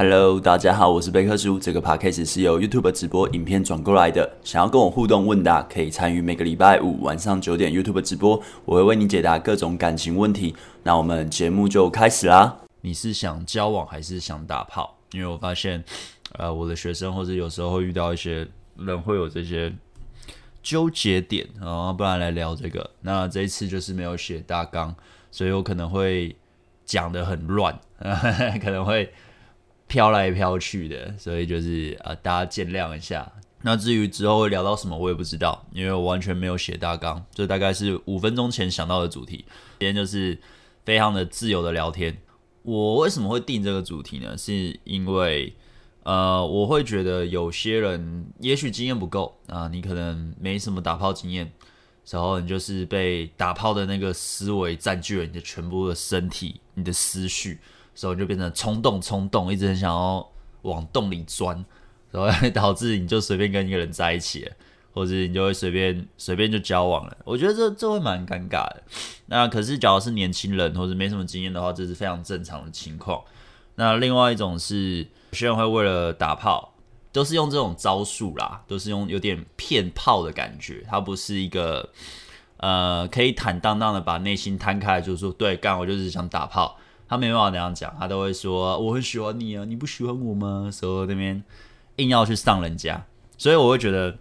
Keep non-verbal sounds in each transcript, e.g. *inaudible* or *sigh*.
Hello，大家好，我是贝克叔。这个 podcast 是由 YouTube 直播影片转过来的。想要跟我互动问答，可以参与每个礼拜五晚上九点 YouTube 直播，我会为你解答各种感情问题。那我们节目就开始啦。你是想交往还是想打炮？因为我发现，呃，我的学生或者有时候会遇到一些人会有这些纠结点，然后不然来聊这个。那这一次就是没有写大纲，所以我可能会讲得很乱，*laughs* 可能会。飘来飘去的，所以就是呃，大家见谅一下。那至于之后会聊到什么，我也不知道，因为我完全没有写大纲，这大概是五分钟前想到的主题。今天就是非常的自由的聊天。我为什么会定这个主题呢？是因为呃，我会觉得有些人也许经验不够啊、你可能没什么打炮经验，然后你就是被打炮的那个思维占据了你的全部的身体，你的思绪。所以就变成冲动，冲动，一直很想要往洞里钻，然后导致你就随便跟一个人在一起了，或者你就会随便随便就交往了。我觉得这这会蛮尴尬的。那可是，假如是年轻人或者没什么经验的话，这是非常正常的情况。那另外一种是，有些人会为了打炮，都是用这种招数啦，都是用有点骗炮的感觉。他不是一个呃可以坦荡荡的把内心摊开，就是说对干，我就是想打炮。他没办法那样讲，他都会说我很喜欢你啊，你不喜欢我吗？所以那边硬要去上人家，所以我会觉得，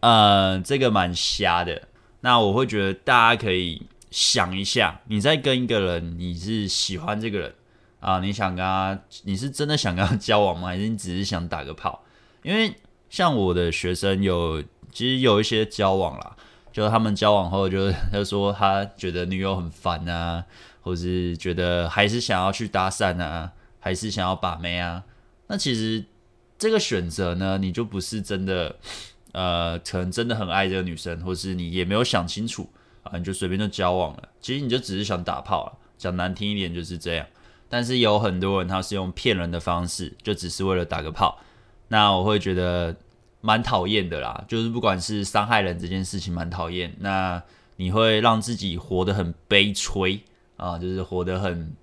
呃，这个蛮瞎的。那我会觉得大家可以想一下，你在跟一个人，你是喜欢这个人啊？你想跟他，你是真的想跟他交往吗？还是你只是想打个炮？因为像我的学生有，其实有一些交往啦，就是他们交往后就是他说他觉得女友很烦啊。或是觉得还是想要去搭讪啊，还是想要把妹啊？那其实这个选择呢，你就不是真的，呃，可能真的很爱这个女生，或是你也没有想清楚啊，你就随便就交往了。其实你就只是想打炮了，讲难听一点就是这样。但是有很多人他是用骗人的方式，就只是为了打个炮。那我会觉得蛮讨厌的啦，就是不管是伤害人这件事情蛮讨厌，那你会让自己活得很悲催。啊，就是活得很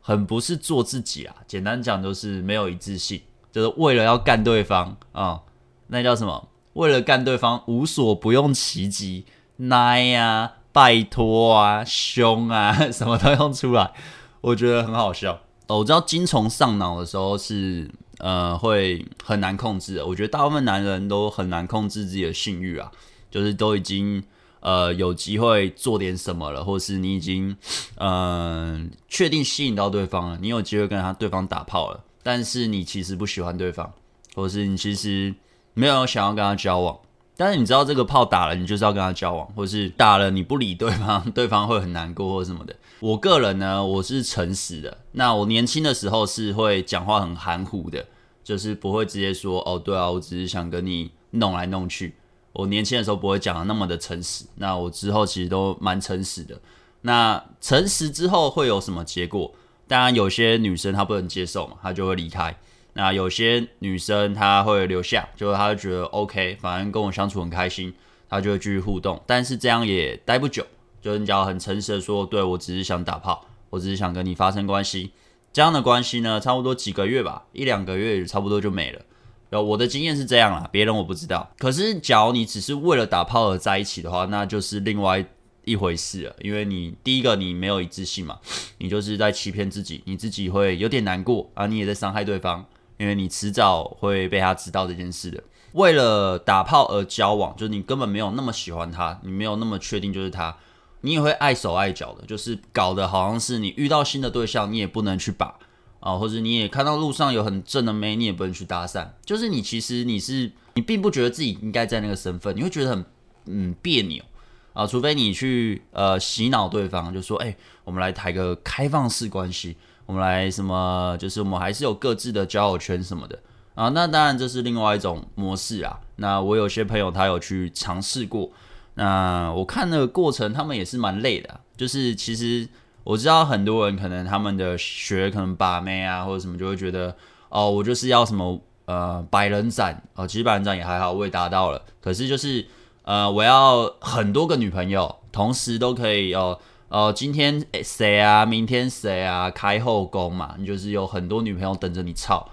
很不是做自己啊。简单讲就是没有一致性，就是为了要干对方啊，那叫什么？为了干对方无所不用其极，奶呀、拜托啊、凶啊，*laughs* 什么都用出来，我觉得很好笑。哦，我知道精虫上脑的时候是呃会很难控制的，我觉得大部分男人都很难控制自己的性欲啊，就是都已经。呃，有机会做点什么了，或是你已经，呃，确定吸引到对方了，你有机会跟他对方打炮了，但是你其实不喜欢对方，或是你其实没有想要跟他交往，但是你知道这个炮打了，你就是要跟他交往，或是打了你不理对方，*laughs* 对方会很难过或什么的。我个人呢，我是诚实的，那我年轻的时候是会讲话很含糊的，就是不会直接说，哦，对啊，我只是想跟你弄来弄去。我年轻的时候不会讲的那么的诚实，那我之后其实都蛮诚实的。那诚实之后会有什么结果？当然有些女生她不能接受嘛，她就会离开。那有些女生她会留下，就是她就觉得 OK，反正跟我相处很开心，她就会继续互动。但是这样也待不久，就是你只要很诚实的说，对，我只是想打炮，我只是想跟你发生关系。这样的关系呢，差不多几个月吧，一两个月差不多就没了。我的经验是这样啦，别人我不知道。可是，假如你只是为了打炮而在一起的话，那就是另外一回事了。因为你第一个你没有一致性嘛，你就是在欺骗自己，你自己会有点难过啊，你也在伤害对方，因为你迟早会被他知道这件事的。为了打炮而交往，就是你根本没有那么喜欢他，你没有那么确定就是他，你也会碍手碍脚的，就是搞得好像是你遇到新的对象，你也不能去把。啊，或者你也看到路上有很正的妹，你也不能去搭讪。就是你其实你是你并不觉得自己应该在那个身份，你会觉得很嗯别扭啊。除非你去呃洗脑对方，就说哎、我们来谈个开放式关系，我们来什么，就是我们还是有各自的交友圈什么的啊。那当然这是另外一种模式啊。那我有些朋友他有去尝试过，那我看那个过程他们也是蛮累的，就是其实。我知道很多人可能他们的学可能把妹啊或者什么就会觉得哦，我就是要什么呃百人斩哦，其实百人斩也还好，我也达到了。可是就是呃我要很多个女朋友，同时都可以哦哦今天谁啊，明天谁啊，开后宫嘛，你就是有很多女朋友等着你操。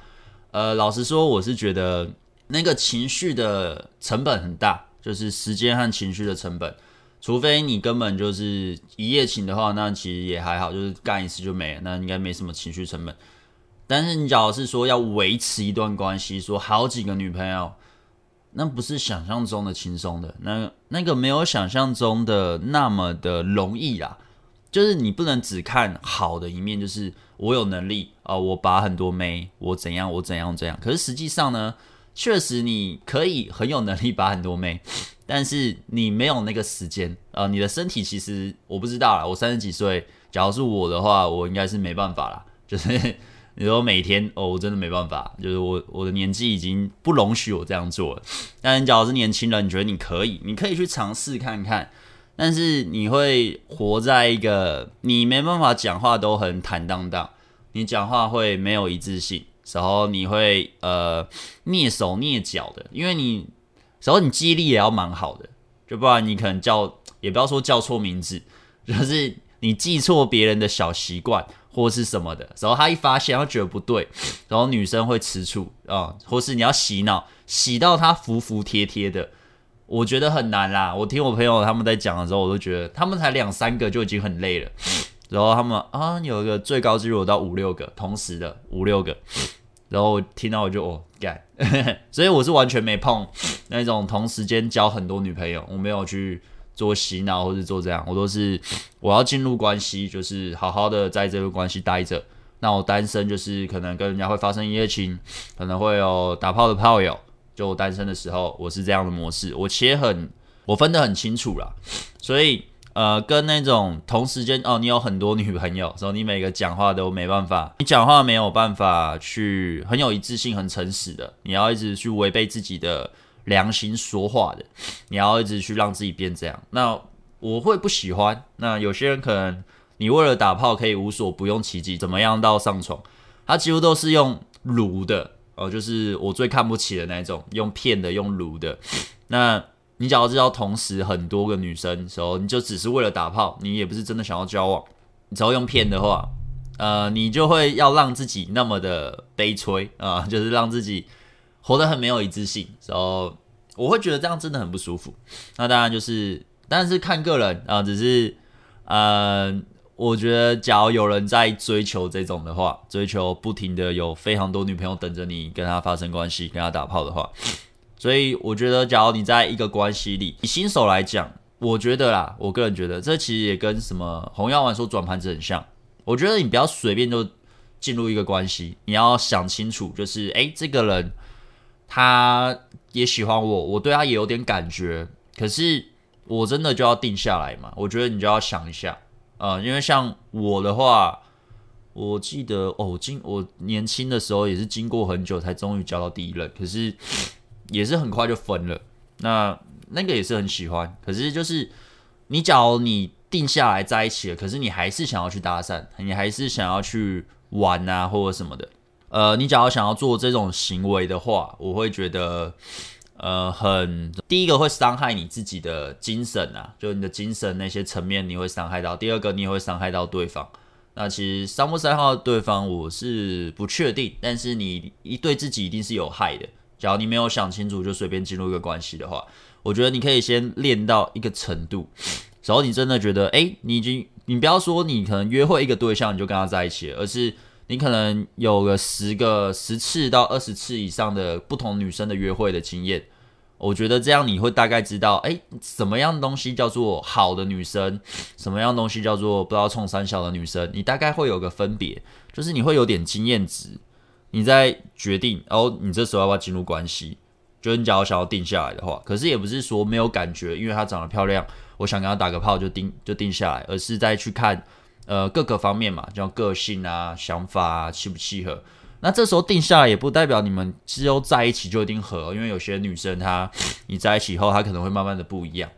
呃，老实说，我是觉得那个情绪的成本很大，就是时间和情绪的成本。除非你根本就是一夜情的话，那其实也还好，就是干一次就没了，那应该没什么情绪成本。但是你假如是说要维持一段关系，说好几个女朋友，那不是想象中的轻松的，那那个没有想象中的那么的容易啦。就是你不能只看好的一面，就是我有能力啊、我把很多妹，我怎样，我怎样怎样。可是实际上呢，确实你可以很有能力把很多妹。但是你没有那个时间啊、呃，你的身体其实我不知道啦。我三十几岁，假如是我的话，我应该是没办法啦。*laughs* 就是你说每天哦，我真的没办法。就是我我的年纪已经不容许我这样做了。但你假如是年轻人，你觉得你可以，你可以去尝试看看。但是你会活在一个你没办法讲话都很坦荡荡，你讲话会没有一致性，然后你会呃蹑手蹑脚的，因为你。然后你记忆力也要蛮好的，就不然你可能叫，也不要说叫错名字，就是你记错别人的小习惯或是什么的。然后他一发现，他觉得不对，然后女生会吃醋啊、或是你要洗脑，洗到他服服帖帖的，我觉得很难啦。我听我朋友他们在讲的时候，我都觉得他们才两三个就已经很累了，然后他们啊有一个最高纪录到五六个，同时的五六个。然后听到我就哦干，*laughs* 所以我是完全没碰那种同时间交很多女朋友，我没有去做洗脑或者做这样，我都是我要进入关系，就是好好的在这个关系待着。那我单身就是可能跟人家会发生一夜情，可能会有打炮的炮友。就我单身的时候，我是这样的模式，我切很，我分得很清楚啦，所以。呃，跟那种同时间哦，你有很多女朋友，所以你每个讲话都没办法，你讲话没有办法去很有一致性、很诚实的，你要一直去违背自己的良心说话的，你要一直去让自己变这样。那我会不喜欢。那有些人可能你为了打炮可以无所不用其极，怎么样到上床，他几乎都是用撸的哦，就是我最看不起的那种，用骗的，用撸的，那。你假如知道同时很多个女生时候，你就只是为了打炮，你也不是真的想要交往。你只要用骗的话，呃，你就会要让自己那么的悲催啊、*laughs* 就是让自己活得很没有一致性。然后我会觉得这样真的很不舒服。那当然就是，但是看个人啊、只是呃，我觉得假如有人在追求这种的话，追求不停的有非常多女朋友等着你跟他发生关系，跟他打炮的话。所以我觉得，假如你在一个关系里，以新手来讲，我觉得啦，我个人觉得，这其实也跟什么红药丸说转盘子很像。我觉得你不要随便就进入一个关系，你要想清楚，就是诶，这个人他也喜欢我，我对他也有点感觉，可是我真的就要定下来嘛？我觉得你就要想一下，呃，因为像我的话，我记得哦，经我年轻的时候也是经过很久才终于交到第一任，可是。也是很快就分了，那那个也是很喜欢，可是就是你假如你定下来在一起了，可是你还是想要去搭讪，你还是想要去玩啊或者什么的，呃，你假如想要做这种行为的话，我会觉得，呃，很第一个会伤害你自己的精神啊，就你的精神那些层面你会伤害到，第二个你也会伤害到对方。那其实伤不伤害到对方我是不确定，但是你一对自己一定是有害的。假如你没有想清楚就随便进入一个关系的话，我觉得你可以先练到一个程度，然后你真的觉得，哎，你已经，你不要说你可能约会一个对象你就跟他在一起了，而是你可能有个十个十次到二十次以上的不同女生的约会的经验，我觉得这样你会大概知道，哎，什么样的东西叫做好的女生，什么样的东西叫做不知道冲三小的女生，你大概会有个分别，就是你会有点经验值。你在决定，然后你这时候要不要进入关系？就是你假如想要定下来的话，可是也不是说没有感觉，因为她长得漂亮，我想跟她打个炮就定就定下来，而是再去看呃各个方面嘛，像个性啊、想法啊，契不契合。那这时候定下来也不代表你们之后在一起就一定合，因为有些女生她你在一起以后，她可能会慢慢的不一样。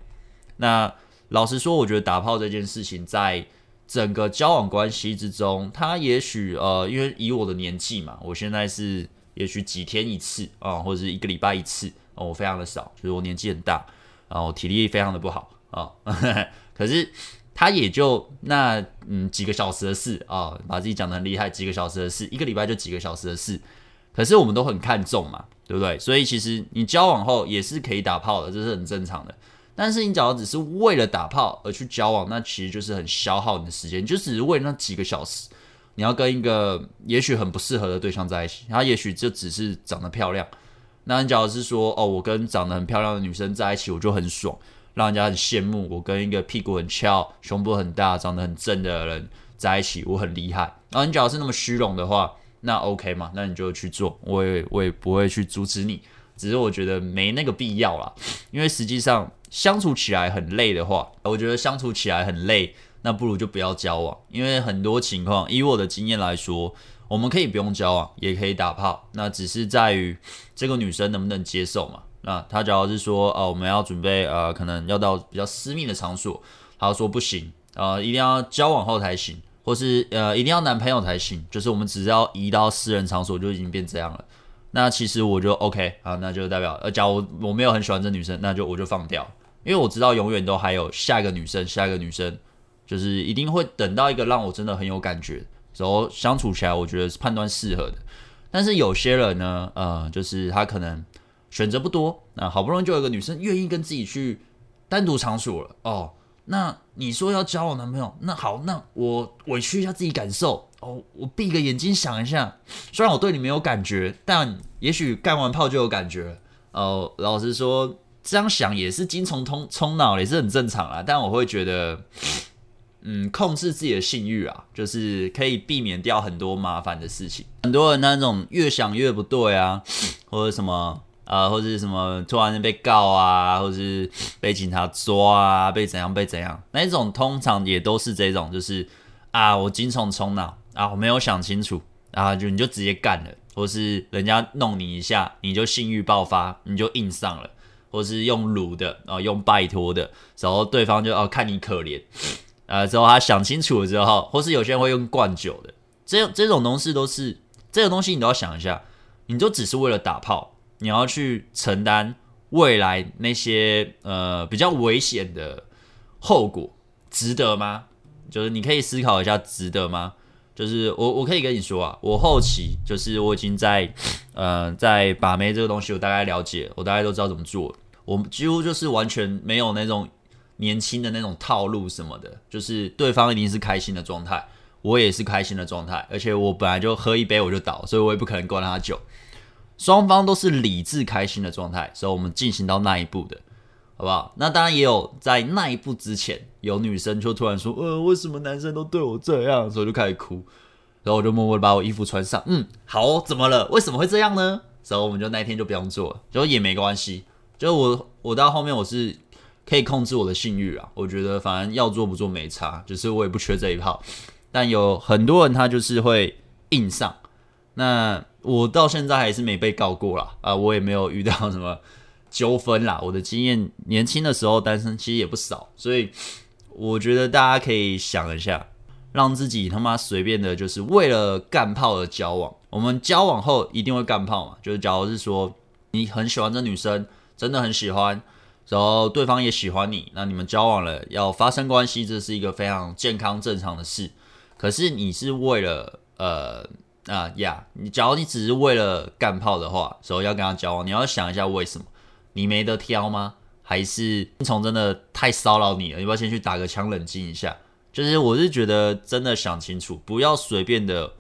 那老实说，我觉得打炮这件事情在。整个交往关系之中，他也许呃，因为以我的年纪嘛，我现在是也许几天一次啊、或者是一个礼拜一次哦、我非常的少，就是我年纪很大，然后体力非常的不好啊、呃。*laughs* 可是他也就那嗯几个小时的事啊、把自己讲的很厉害，几个小时的事，一个礼拜就几个小时的事，可是我们都很看重嘛，对不对？所以其实你交往后也是可以打炮的，这是很正常的。但是你只要只是为了打炮而去交往，那其实就是很消耗你的时间，就只是为那几个小时，你要跟一个也许很不适合的对象在一起，他也许就只是长得漂亮。那你假如是说，哦，我跟长得很漂亮的女生在一起，我就很爽，让人家很羡慕。我跟一个屁股很翘、胸部很大、长得很正的人在一起，我很厉害。然后你假如是那么虚荣的话，那 OK 嘛？那你就去做，我也我也不会去阻止你。只是我觉得没那个必要啦，因为实际上。相处起来很累的话，我觉得相处起来很累，那不如就不要交往。因为很多情况，以我的经验来说，我们可以不用交往，也可以打炮，那只是在于这个女生能不能接受嘛。那她假如是说，呃，我们要准备，呃，可能要到比较私密的场所，她说不行，呃，一定要交往后才行，或是呃，一定要男朋友才行，就是我们只要移到私人场所就已经变这样了。那其实我就 OK 啊，那就代表，呃，假如我没有很喜欢这女生，那就我就放掉。因为我知道永远都还有下一个女生，下一个女生，就是一定会等到一个让我真的很有感觉，然后相处起来，我觉得是判断适合的。但是有些人呢，呃，就是他可能选择不多，那好不容易就有一个女生愿意跟自己去单独场所了哦。那你说要交我男朋友，那好，那我委屈一下自己感受哦，我闭个眼睛想一下，虽然我对你没有感觉，但也许干完炮就有感觉哦。老实说。这样想也是精虫通冲脑，也是很正常啦。但我会觉得，嗯，控制自己的性欲啊，就是可以避免掉很多麻烦的事情。很多人那种越想越不对啊，或者什么呃，或者什么突然间被告啊，或者是被警察抓啊，被怎样被怎样，那种通常也都是这种，就是啊，我精虫冲脑啊，我没有想清楚啊，就你就直接干了，或是人家弄你一下，你就性欲爆发，你就硬上了。或是用撸的啊、呃，用拜托的，然后对方就哦看你可怜，呃，*sniffs* 之后他想清楚了之后，或是有些人会用灌酒的，这这种东西都是这个东西，你都要想一下，你就只是为了打炮，你要去承担未来那些呃比较危险的后果，值得吗？就是你可以思考一下，值得吗？就是我我可以跟你说啊，我后期就是我已经在，呃，在把妹这个东西，我大概了解，我大概都知道怎么做。我几乎就是完全没有那种年轻的那种套路什么的，就是对方一定是开心的状态，我也是开心的状态，而且我本来就喝一杯我就倒，所以我也不可能灌他酒。双方都是理智开心的状态，所以我们进行到那一步的。好不好？那当然也有在那一步之前，有女生就突然说：“呃，为什么男生都对我这样？”所以就开始哭，然后我就默默的把我衣服穿上。嗯，好，怎么了？为什么会这样呢？所以我们就那天就不用做了，就也没关系。就我我到后面我是可以控制我的性欲啊，我觉得反正要做不做没差，就是我也不缺这一套。但有很多人他就是会硬上，那我到现在还是没被告过啦，啊，我也没有遇到什么。纠纷啦，我的经验，年轻的时候单身其实也不少，所以我觉得大家可以想一下，让自己他妈随便的，就是为了干炮而交往。我们交往后一定会干炮嘛？就是假如是说你很喜欢这女生，真的很喜欢，然后对方也喜欢你，那你们交往了要发生关系，这是一个非常健康正常的事。可是你是为了呃啊呀，你假如你只是为了干炮的话，所以要跟他交往，你要想一下为什么。你没得挑吗？还是虫真的太骚扰你了？你要不要先去打个枪冷静一下？就是我是觉得真的想清楚，不要随便的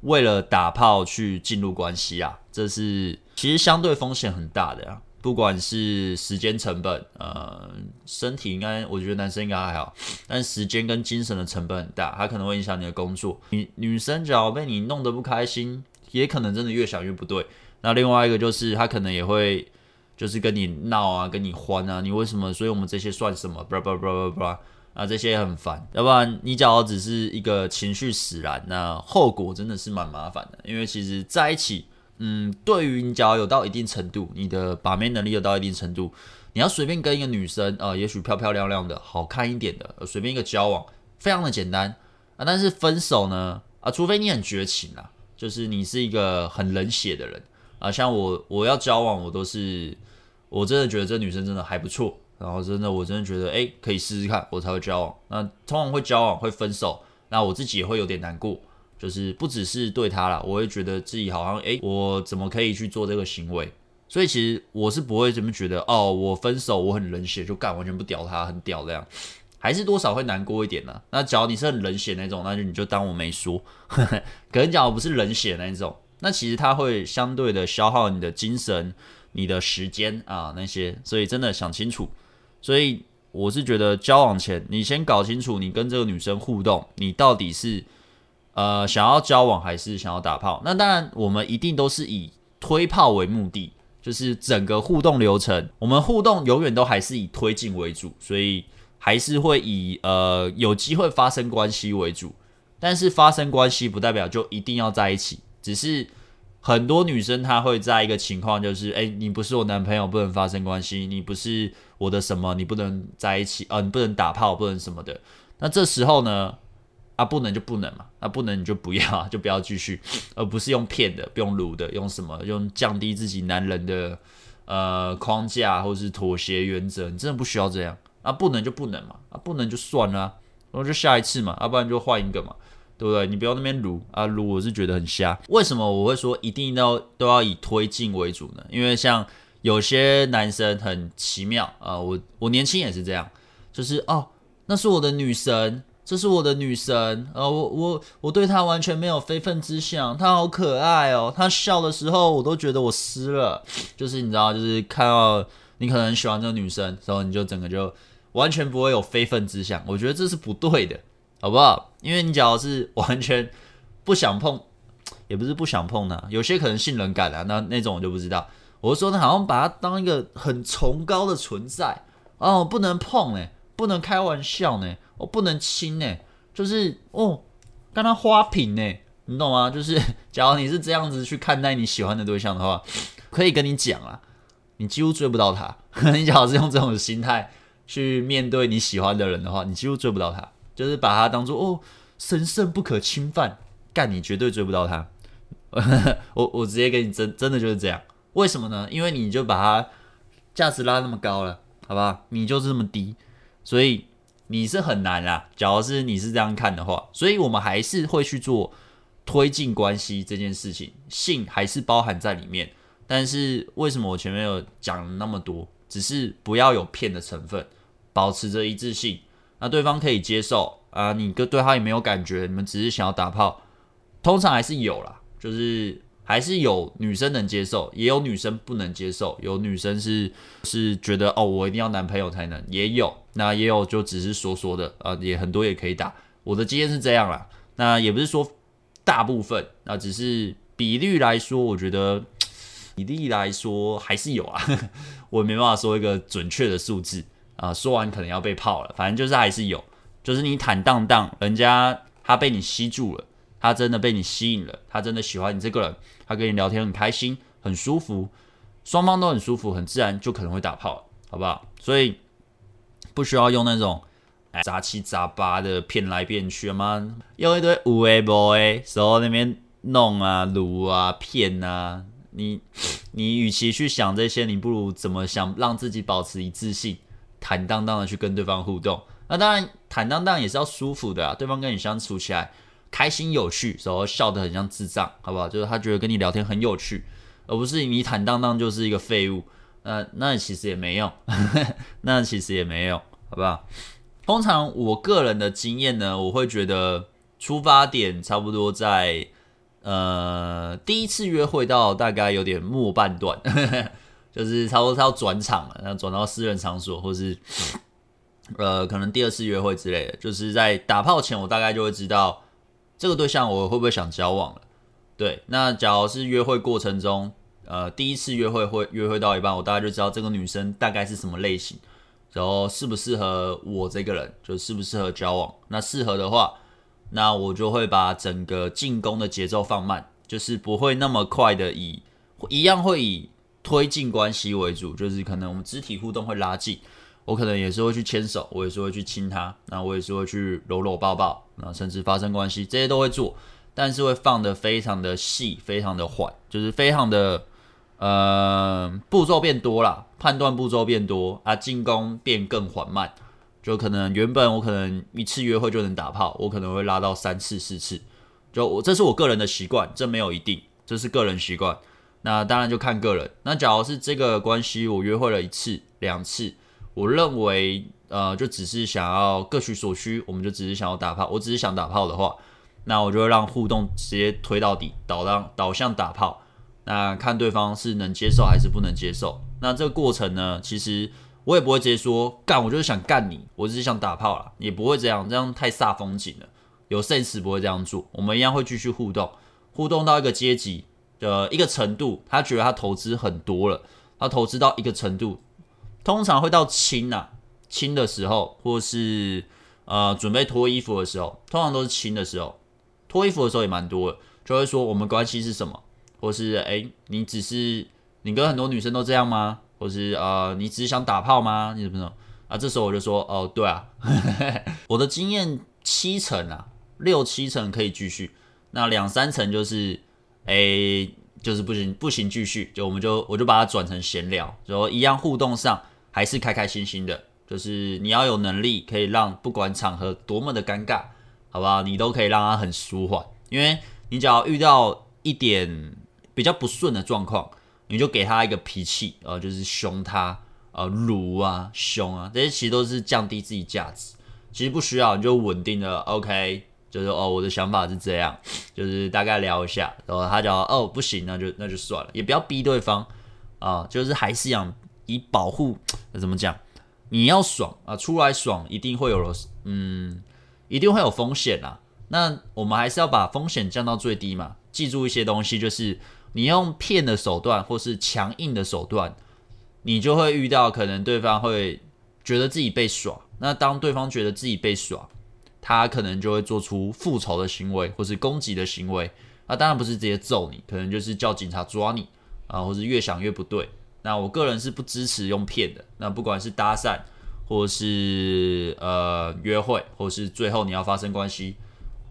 为了打炮去进入关系啊！这是其实相对风险很大的啊，不管是时间成本，呃，身体应该我觉得男生应该还好，但时间跟精神的成本很大，它可能会影响你的工作。女女生只要被你弄得不开心，也可能真的越想越不对。那另外一个就是他可能也会。就是跟你闹啊，跟你欢啊，你为什么？所以我们这些算什么？叭叭叭叭叭啊，这些很烦。要不然你假如只是一个情绪使然，那后果真的是蛮麻烦的。因为其实在一起，嗯，对于你假如有到一定程度，你的把妹能力有到一定程度，你要随便跟一个女生啊、也许漂漂亮亮的、好看一点的，随便一个交往，非常的简单啊。但是分手呢啊，除非你很绝情啊，就是你是一个很冷血的人。啊，像我我要交往，我都是我真的觉得这女生真的还不错，然后真的我真的觉得哎，可以试试看，我才会交往。那通常会交往会分手，那我自己也会有点难过。就是不只是对她啦，我会觉得自己好像，诶，我怎么可以去做这个行为？所以其实我是不会这么觉得哦，我分手我很冷血，就干完全不屌他，很屌这样，还是多少会难过一点呢。那假如你是很冷血那种，那就你就当我没说。*laughs* 可能假如不是冷血那种，那其实他会相对的消耗你的精神、你的时间啊那些，所以真的想清楚。所以我是觉得交往前，你先搞清楚你跟这个女生互动，你到底是呃想要交往还是想要打炮。那当然，我们一定都是以推炮为目的。就是整个互动流程，我们互动永远都还是以推进为主，所以还是会以呃有机会发生关系为主。但是发生关系不代表就一定要在一起，只是很多女生她会在一个情况，就是哎，你不是我男朋友，不能发生关系；你不是我的什么，你不能在一起，呃，你不能打炮，不能什么的。那这时候呢？啊，不能就不能嘛，那、啊、不能你就不要，*laughs* 就不要继续，而不是用骗的，不用撸的，用什么？用降低自己男人的呃框架或是妥协原则，你真的不需要这样。啊，不能就不能嘛，啊，不能就算了，然后就下一次嘛，要、不然就换一个嘛，对不对？你不要那边撸啊，撸我是觉得很瞎。为什么我会说一定要都要以推进为主呢？因为像有些男生很奇妙啊，我我年轻也是这样，就是哦，那是我的女神。这是我的女神，呃，我我我对她完全没有非分之想，她好可爱哦，她笑的时候我都觉得我湿了，就是你知道，就是看到你可能喜欢这个女生，然后你就整个就完全不会有非分之想，我觉得这是不对的，好不好？因为你假如是完全不想碰，*tsk* 也不是不想碰呢，有些可能性冷感啊，那那种我就不知道。我说呢，好像把它当一个很崇高的存在哦，不能碰哎，不能开玩笑呢。我不能亲呢，就是哦，跟他花瓶呢，你懂吗？就是 *laughs* 假如你是这样子去看待你喜欢的对象的话，*sniffs* 可以跟你讲啊，你几乎追不到他。*laughs* 你假如是用这种心态去面对你喜欢的人的话，你几乎追不到他，就是把它当做哦神圣不可侵犯，干你绝对追不到他。*laughs* 我我直接给你真真的就是这样，为什么呢？因为你就把它价值拉那么高了，好吧？你就是这么低，所以。你是很难啦，假如是你是这样看的话，所以我们还是会去做推进关系这件事情，性还是包含在里面。但是为什么我前面有讲那么多？只是不要有骗的成分，保持着一致性，那对方可以接受啊，你跟对他也没有感觉，你们只是想要打炮，通常还是有啦，就是。还是有女生能接受，也有女生不能接受。有女生是是觉得哦，我一定要男朋友才能，也有。那也有就只是说说的啊，也很多也可以打。我的经验是这样啦，那也不是说大部分，那只是比率来说，我觉得比例来说还是有啊。*laughs* 我没办法说一个准确的数字啊，说完可能要被泡了。反正就是还是有，就是你坦荡荡，人家他被你吸住了。他真的被你吸引了，他真的喜欢你这个人，他跟你聊天很开心，很舒服，双方都很舒服，很自然，就可能会打炮，好不好？所以不需要用那种杂七杂八的骗来骗去嘛，用一堆五 A boy 手那边弄啊、撸啊、骗啊，你你与其去想这些，你不如怎么想让自己保持一致性，坦荡荡的去跟对方互动。那当然，坦荡荡也是要舒服的啊，对方跟你相处起来。开心有趣，然后笑得很像智障，好不好？就是他觉得跟你聊天很有趣，而不是你坦荡荡就是一个废物。那那其实也没用，*laughs* 那其实也没用，好不好？通常我个人的经验呢，我会觉得出发点差不多在呃第一次约会到大概有点末半段，就是差不多他要转场了，然后转到私人场所，或是呃可能第二次约会之类的，就是在打炮前，我大概就会知道。这个对象我会不会想交往了？对，那假如是约会过程中，呃，第一次约会会约会到一半，我大概就知道这个女生大概是什么类型，然后适不适合我这个人，就适不适合交往。那适合的话，那我就会把整个进攻的节奏放慢，就是不会那么快的以一样会以推进关系为主，就是可能我们肢体互动会拉近。我可能也是会去牵手，我也是会去亲他，那我也是会去搂搂抱抱，那甚至发生关系，这些都会做，但是会放得非常的细，非常的缓，就是非常的呃步骤变多了，判断步骤变多啊，进攻变更缓慢，就可能原本我可能一次约会就能打炮，我可能会拉到三次四次，就我这是我个人的习惯，这没有一定，这是个人习惯。那当然就看个人。那假如是这个关系，我约会了一次、两次，我认为呃，就只是想要各取所需，我们就只是想要打炮，我只是想打炮的话，那我就会让互动直接推到底，导让导向打炮。那看对方是能接受还是不能接受。那这个过程呢，其实我也不会直接说干，我就是想干你，我只是想打炮啦，也不会这样，这样太煞风景了。有 sense 不会这样做，我们一样会继续互动，互动到一个阶级。的一个程度，他觉得他投资很多了，他投资到一个程度，通常会到亲呐，亲的时候，或是呃准备脱衣服的时候，通常都是亲的时候，脱衣服的时候也蛮多的，就会说我们关系是什么，或是诶，你只是你跟很多女生都这样吗？或是呃你只是想打炮吗？你怎么怎么啊？这时候我就说哦对啊，*laughs* 我的经验七成啊，六七成可以继续，那两三成就是。哎、就是不行，不行，继续，就我们就我就把它转成闲聊，然后一样互动上还是开开心心的，就是你要有能力可以让不管场合多么的尴尬，好不好？你都可以让它很舒缓，因为你只要遇到一点比较不顺的状况，你就给他一个脾气，呃，就是凶他，呃，辱啊，凶啊，这些其实都是降低自己价值，其实不需要，你就稳定的 OK。就是哦，我的想法是这样，就是大概聊一下，然后他讲哦不行，那就那就算了，也不要逼对方啊，就是还是想以保护，怎么讲？你要爽啊，出来爽一定会有，嗯，一定会有风险啊。那我们还是要把风险降到最低嘛。记住一些东西，就是你用骗的手段或是强硬的手段，你就会遇到可能对方会觉得自己被耍。那当对方觉得自己被耍，他可能就会做出复仇的行为，或是攻击的行为。那当然不是直接揍你，可能就是叫警察抓你啊，或是越想越不对。那我个人是不支持用骗的。那不管是搭讪，或是呃约会，或是最后你要发生关系，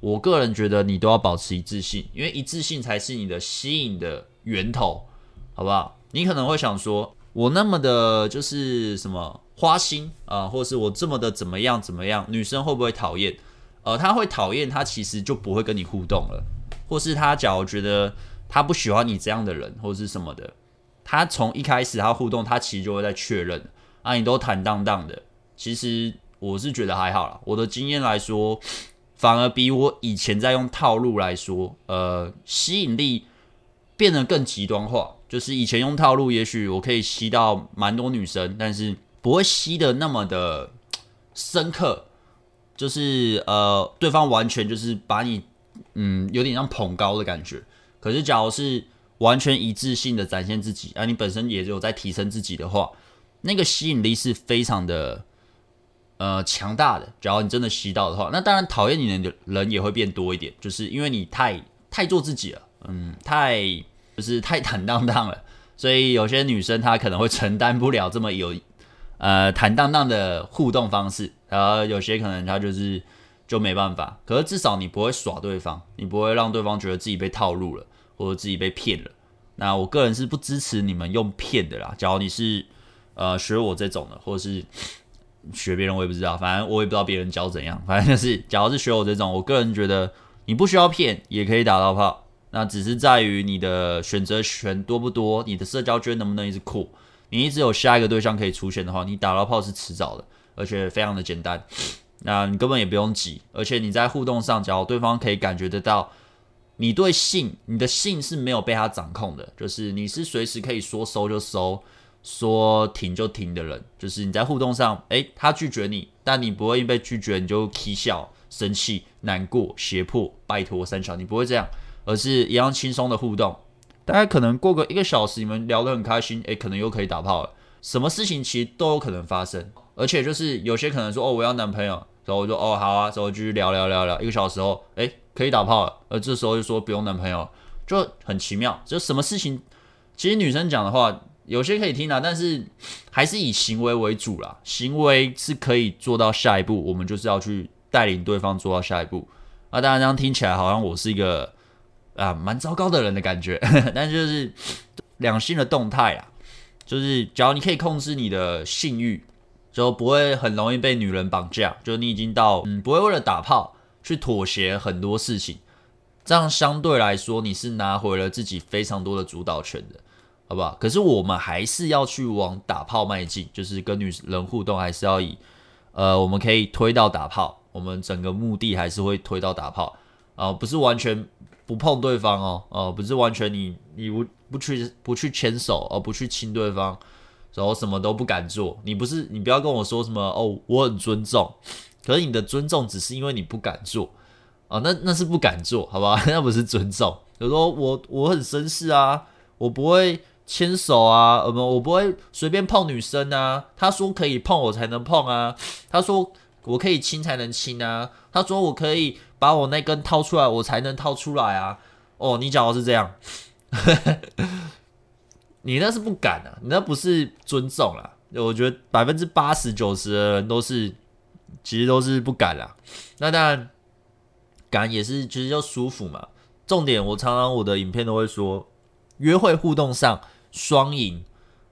我个人觉得你都要保持一致性，因为一致性才是你的吸引的源头，好不好？你可能会想说，我那么的就是什么？花心啊、或是我这么的怎么样怎么样，女生会不会讨厌？呃，他会讨厌，他其实就不会跟你互动了，或是他假如觉得他不喜欢你这样的人，或是什么的，他从一开始他互动，他其实就会在确认啊，你都坦荡荡的。其实我是觉得还好啦，我的经验来说，反而比我以前在用套路来说，呃，吸引力变得更极端化。就是以前用套路，也许我可以吸到蛮多女生，但是。不会吸的那么的深刻，就是呃，对方完全就是把你，嗯，有点像捧高的感觉。可是，假如是完全一致性的展现自己，而、啊、你本身也有在提升自己的话，那个吸引力是非常的呃强大的。假如你真的吸到的话，那当然讨厌你的人也会变多一点，就是因为你太太做自己了，嗯，太就是太坦荡荡了，所以有些女生她可能会承担不了这么有。呃，坦荡荡的互动方式，然后有些可能他就是就没办法。可是至少你不会耍对方，你不会让对方觉得自己被套路了，或者自己被骗了。那我个人是不支持你们用骗的啦。假如你是呃学我这种的，或者是学别人，我也不知道，反正我也不知道别人教怎样。反正就是，假如是学我这种，我个人觉得你不需要骗，也可以打到炮。那只是在于你的选择权多不多，你的社交圈能不能一直扩。你一直有下一个对象可以出现的话，你打到炮是迟早的，而且非常的简单。那你根本也不用急，而且你在互动上，只要对方可以感觉得到你对性，你的性是没有被他掌控的，就是你是随时可以说收就收，说停就停的人。就是你在互动上，诶，他拒绝你，但你不会因被拒绝你就啼笑、生气、难过、胁迫、拜托、三桥，你不会这样，而是一样轻松的互动。大概可能过个一个小时，你们聊得很开心，诶，可能又可以打炮了。什么事情其实都有可能发生，而且就是有些可能说，哦，我要男朋友，然后我就哦，好啊，然后继续聊聊聊聊，一个小时后，诶，可以打炮了。而这时候就说不用男朋友，就很奇妙。就什么事情，其实女生讲的话有些可以听啊，但是还是以行为为主啦。行为是可以做到下一步，我们就是要去带领对方做到下一步。啊，当然这样听起来好像我是一个。啊，蛮糟糕的人的感觉，*laughs* 但就是两性的动态啊，就是只要你可以控制你的性欲，就不会很容易被女人绑架。就你已经到，嗯，不会为了打炮去妥协很多事情。这样相对来说你是拿回了自己非常多的主导权的，好不好？可是我们还是要去往打炮迈进，就是跟女人互动还是要以呃，我们可以推到打炮，我们整个目的还是会推到打炮啊、呃，不是完全不碰对方哦，哦、呃，不是完全你你不不去不去牵手而、不去亲对方。然后什么都不敢做，你不是你不要跟我说什么哦，我很尊重，可是你的尊重只是因为你不敢做啊、那那是不敢做，好吧？*laughs* 那不是尊重。比如说我我很绅士啊，我不会牵手啊，呃不，我不会随便碰女生啊。他说可以碰我才能碰啊，他说我可以亲才能亲啊，他说我可以把我那根掏出来我才能掏出来啊。哦，你讲的是这样。你那是不敢啊，你那不是尊重啦。我觉得百分之八十九十的人都是，其实都是不敢啦。那当然，敢也是其实就舒服嘛。重点我常常我的影片都会说，约会互动上双赢，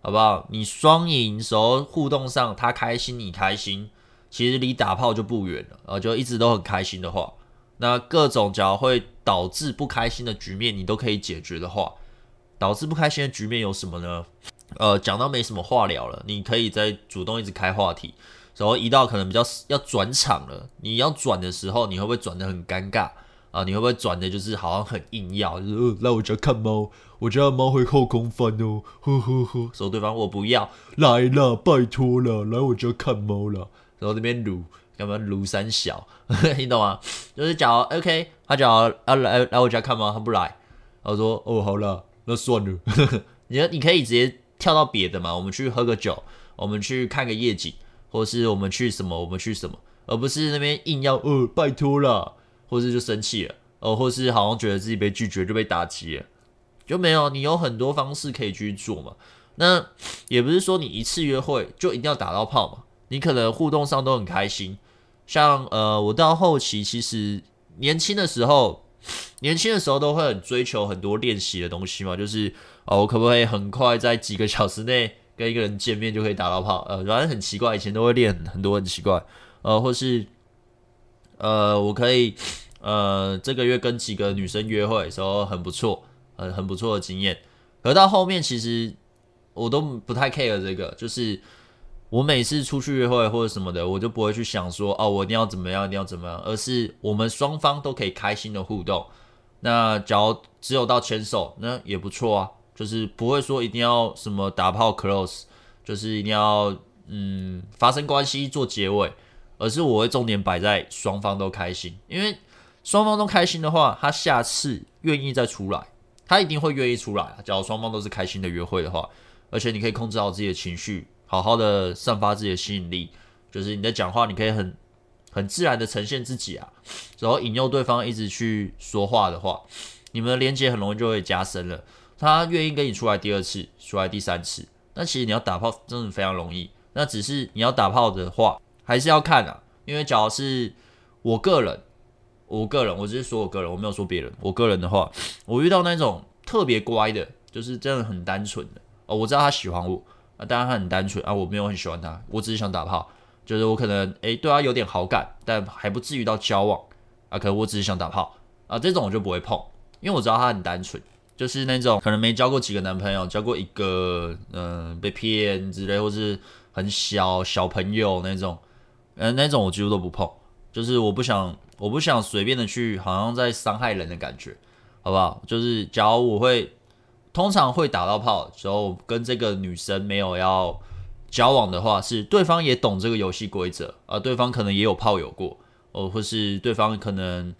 好不好？你双赢时候互动上他开心你开心，其实离打炮就不远了。啊，就一直都很开心的话，那各种只要会导致不开心的局面，你都可以解决的话。导致不开心的局面有什么呢？呃，讲到没什么话聊了，你可以再主动一直开话题，然后一到可能比较要转场了，你要转的时候，你会不会转得很尴尬啊？你会不会转的就是好像很硬要，就是呃，来我家看猫，我家的猫会后空翻哦，呵呵呵。说对方我不要来了，拜托了，来我家看猫了，然后那边撸，要不要撸三小？*laughs* 你懂吗？就是假如 OK，他假如要来来我家看猫，他不来，他说哦，好了。那算了，*laughs* 你你可以直接跳到别的嘛？我们去喝个酒，我们去看个夜景，或是我们去什么？我们去什么？而不是那边硬要呃拜托了，或是就生气了，呃，或是好像觉得自己被拒绝就被打击了，就没有。你有很多方式可以去做嘛。那也不是说你一次约会就一定要打到炮嘛。你可能互动上都很开心，像呃，我到后期其实年轻的时候。年轻的时候都会很追求很多练习的东西嘛，就是哦，我可不可以很快在几个小时内跟一个人见面就可以打到炮？呃，反正很奇怪，以前都会练很多很奇怪，呃，或是呃，我可以呃这个月跟几个女生约会的时候很不错，呃，很不错的经验。可到后面其实我都不太 care 这个，就是。我每次出去约会或者什么的，我就不会去想说哦，我一定要怎么样，一定要怎么样，而是我们双方都可以开心的互动。那假如只有到牵手，那也不错啊，就是不会说一定要什么打炮 close，就是一定要嗯发生关系做结尾，而是我会重点摆在双方都开心，因为双方都开心的话，他下次愿意再出来，他一定会愿意出来啊。假如双方都是开心的约会的话，而且你可以控制好自己的情绪。好好的散发自己的吸引力，就是你在讲话，你可以很很自然的呈现自己啊，然后引诱对方一直去说话的话，你们的连接很容易就会加深了。他愿意跟你出来第二次，出来第三次，那其实你要打炮真的非常容易。那只是你要打炮的话，还是要看啊，因为假如是我个人，我个人，我只是说我个人，我没有说别人。我个人的话，我遇到那种特别乖的，就是真的很单纯的哦，我知道他喜欢我。啊，当然他很单纯啊，我没有很喜欢他，我只是想打炮，就是我可能诶、对他有点好感，但还不至于到交往啊，可能我只是想打炮啊，这种我就不会碰，因为我知道他很单纯，就是那种可能没交过几个男朋友，交过一个，嗯、被骗之类，或是很小小朋友那种，嗯、那种我几乎都不碰，就是我不想，我不想随便的去，好像在伤害人的感觉，好不好？就是假如我会。通常会打到炮，之后跟这个女生没有要交往的话，是对方也懂这个游戏规则啊，对方可能也有炮友过，哦，或是对方可能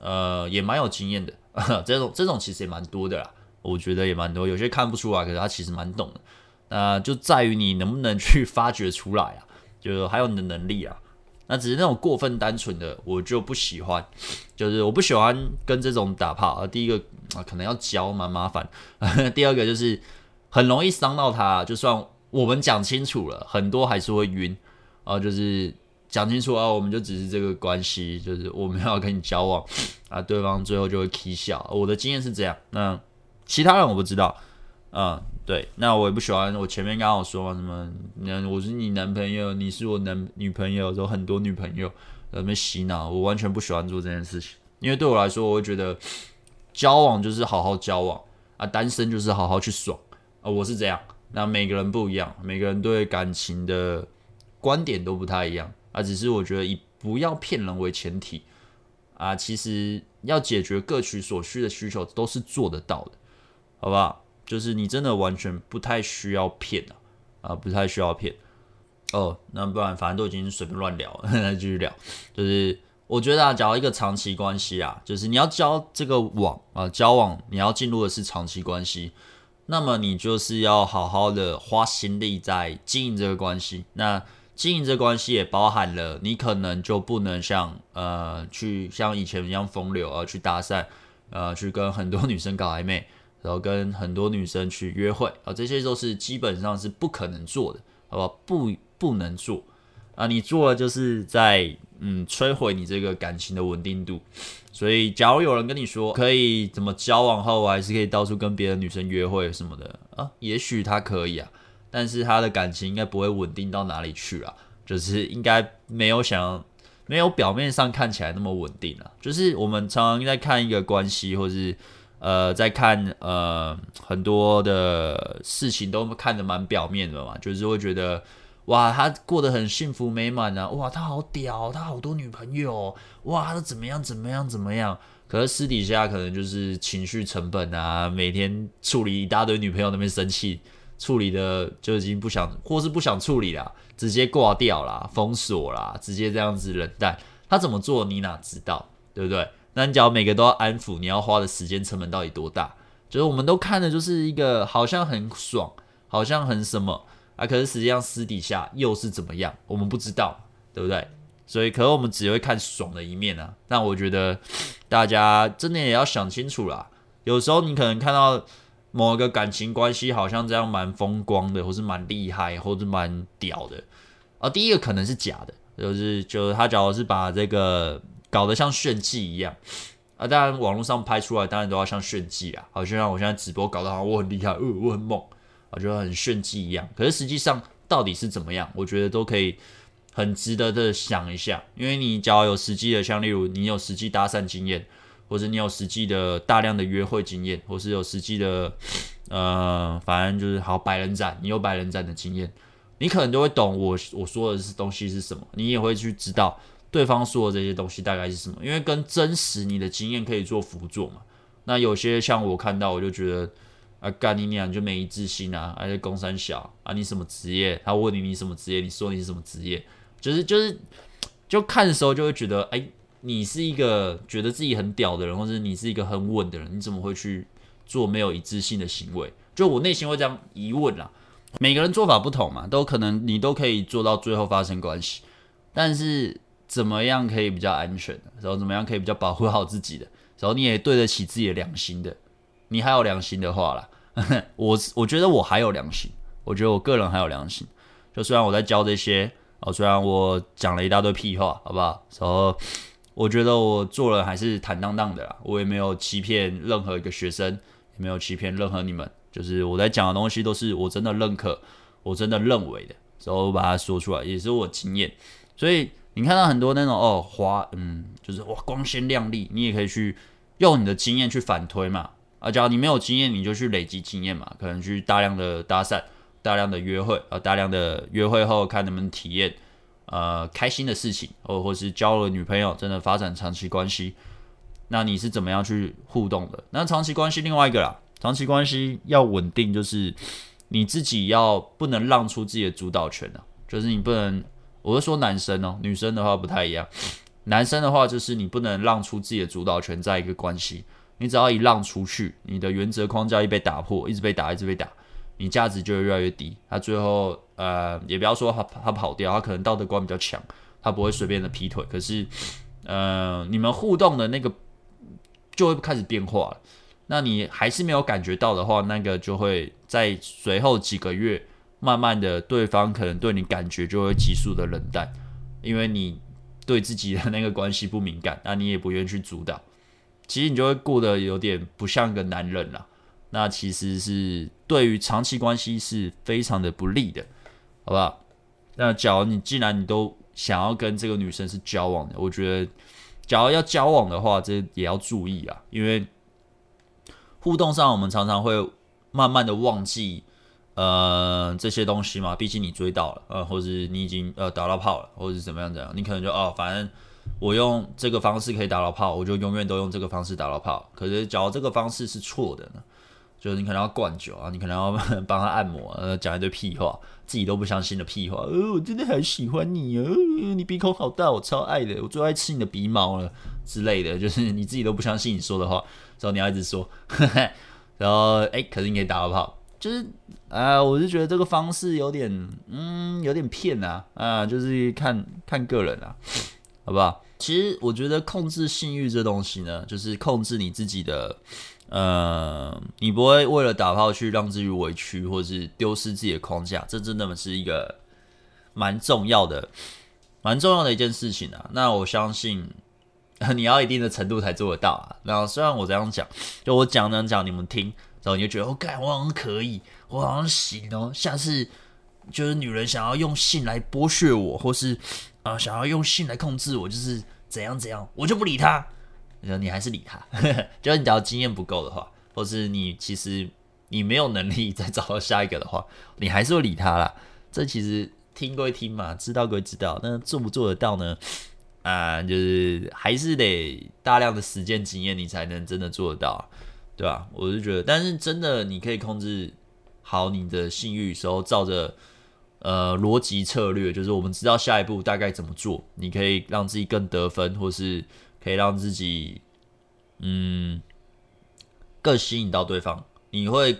呃也蛮有经验的，*laughs* 这种这种其实也蛮多的啦，我觉得也蛮多，有些看不出来，可是他其实蛮懂的，那就在于你能不能去发掘出来啊，就还有你的能力啊。那只是那种过分单纯的，我就不喜欢。就是我不喜欢跟这种打炮。第一个啊，可能要教蛮麻烦。*laughs* 第二个就是很容易伤到他。就算我们讲清楚了，很多还是会晕啊。就是讲清楚啊，我们就只是这个关系，就是我们要跟你交往啊，对方最后就会起笑。我的经验是这样。那其他人我不知道。嗯，对，那我也不喜欢。我前面刚好说嘛，什么，那我是你男朋友，你是我男女朋友，有很多女朋友，在那边洗脑，我完全不喜欢做这件事情。因为对我来说，我会觉得交往就是好好交往啊，单身就是好好去爽啊，我是这样。那每个人不一样，每个人对感情的观点都不太一样啊。只是我觉得以不要骗人为前提啊，其实要解决各取所需的需求都是做得到的，好不好？就是你真的完全不太需要骗啊，啊，不太需要骗。哦，那不然反正都已经随便乱聊，*laughs* 那继续聊。就是我觉得啊，假如一个长期关系啊，就是你要交这个网啊，交往你要进入的是长期关系，那么你就是要好好的花心力在经营这个关系。那经营这关系也包含了你可能就不能像呃去像以前一样风流啊，去搭讪，呃，去跟很多女生搞暧昧，然后跟很多女生去约会啊，这些都是基本上是不可能做的，好不好？不。不能做啊！你做了就是在嗯摧毁你这个感情的稳定度。所以，假如有人跟你说可以怎么交往后，我还是可以到处跟别的女生约会什么的啊，也许他可以啊，但是他的感情应该不会稳定到哪里去啊，就是应该没有想没有表面上看起来那么稳定啊。就是我们常常在看一个关系，或是呃在看呃很多的事情，都看得蛮表面的嘛，就是会觉得。哇，他过得很幸福美满啊！哇，他好屌，他好多女朋友，哇，他怎么样怎么样怎么样？可是私底下可能就是情绪成本啊，每天处理一大堆女朋友那边生气，处理的就已经不想，或是不想处理啦，直接挂掉啦，封锁啦，直接这样子冷淡。他怎么做你哪知道，对不对？那你只要每个都要安抚，你要花的时间成本到底多大？就是我们都看的就是一个好像很爽，好像很什么。啊，可是实际上私底下又是怎么样，我们不知道，对不对？所以，可能我们只会看爽的一面啊。但我觉得大家真的也要想清楚啦。有时候你可能看到某一个感情关系好像这样蛮风光的，或是蛮厉害，或是蛮屌的啊。第一个可能是假的，就是就是他假如是把这个搞得像炫技一样啊。当然网络上拍出来当然都要像炫技啊，好像我现在直播搞得好像我很厉害，呃，我很猛。我觉得很炫技一样，可是实际上到底是怎么样？我觉得都可以很值得的想一下，因为你只要有实际的，像例如你有实际搭讪经验，或者你有实际的大量的约会经验，或是有实际的，呃，反正就是好百人斩，你有百人斩的经验，你可能就会懂我我说的是东西是什么，你也会去知道对方说的这些东西大概是什么，因为跟真实你的经验可以做辅佐嘛。那有些像我看到，我就觉得。啊，干你娘就没一自信啊！而且公三小啊，你什么职业？他问你你什么职业？你说你是什么职业？就是就是，就看的时候就会觉得，哎、你是一个觉得自己很屌的人，或者你是一个很稳的人，你怎么会去做没有一致性的行为？就我内心会这样疑问啦。每个人做法不同嘛，都可能你都可以做到最后发生关系，但是怎么样可以比较安全的？然后怎么样可以比较保护好自己的？然后你也对得起自己的良心的？你还有良心的话啦。*laughs* 我我觉得我还有良心，我觉得我个人还有良心。就虽然我在教这些，哦，虽然我讲了一大堆屁话，好不好？然后我觉得我做人还是坦荡荡的啦，我也没有欺骗任何一个学生，也没有欺骗任何你们。就是我在讲的东西都是我真的认可，我真的认为的，然后把它说出来，也是我经验。所以你看到很多那种哦，花，嗯，就是哇，光鲜亮丽，你也可以去用你的经验去反推嘛。啊，假如你没有经验，你就去累积经验嘛，可能去大量的搭讪，大量的约会，啊，大量的约会后看能不能体验，呃，开心的事情，或或是交了女朋友，真的发展长期关系，那你是怎么样去互动的？那长期关系另外一个啦，长期关系要稳定，就是你自己要不能让出自己的主导权啊，就是你不能，我是说男生哦，女生的话不太一样，男生的话就是你不能让出自己的主导权在一个关系。你只要一让出去，你的原则框架一被打破，一直被打，一直被打，你价值就会越来越低。他最后，呃，也不要说他他跑掉，他可能道德观比较强，他不会随便的劈腿。可是，呃，你们互动的那个就会开始变化了。那你还是没有感觉到的话，那个就会在随后几个月，慢慢的，对方可能对你感觉就会急速的冷淡，因为你对自己的那个关系不敏感，那你也不愿意去主导。其实你就会过得有点不像个男人了，那其实是对于长期关系是非常的不利的，好不好？那假如你既然你都想要跟这个女生是交往的，我觉得，假如要交往的话，这也要注意啊，因为互动上，我们常常会慢慢的忘记呃这些东西嘛。毕竟你追到了，呃，或者你已经呃打到炮了，或者是怎么样怎样，你可能就哦，反正我用这个方式可以打到炮，我就永远都用这个方式打到炮。可是，假如这个方式是错的呢？就是你可能要灌酒啊，你可能要帮他按摩，呃，讲一堆屁话，自己都不相信的屁话。呃，我真的很喜欢你哦，你鼻孔好大，我超爱的，我最爱吃你的鼻毛了之类的。就是你自己都不相信你说的话，然后你要一直说，呵 *laughs* 呵然后哎、可是你可以打到炮，就是啊、我是觉得这个方式有点，嗯，有点骗啊，啊，就是看看个人啊，好不好？其实我觉得控制性欲这东西呢，就是控制你自己的。呃，你不会为了打炮去让自己委屈，或是丢失自己的框架，这真的是一个蛮重要的、蛮重要的一件事情啊。那我相信 *laughs* 你要一定的程度才做得到啊。那虽然我这样讲，就我讲讲讲你们听，然后你就觉得，哦，干，我好像可以，我好像行哦。下次就是女人想要用性来剥削我，或是啊、想要用性来控制我，就是怎样怎样，我就不理她。你还是理他，*laughs* 就是你只要经验不够的话，或是你其实你没有能力再找到下一个的话，你还是会理他啦。这其实听归听嘛，知道归知道，那做不做得到呢？啊，就是还是得大量的实践经验，你才能真的做得到，对吧？我是觉得，但是真的你可以控制好你的性欲时候，照着呃逻辑策略，就是我们知道下一步大概怎么做，你可以让自己更得分，或是。可以让自己，嗯，更吸引到对方，你会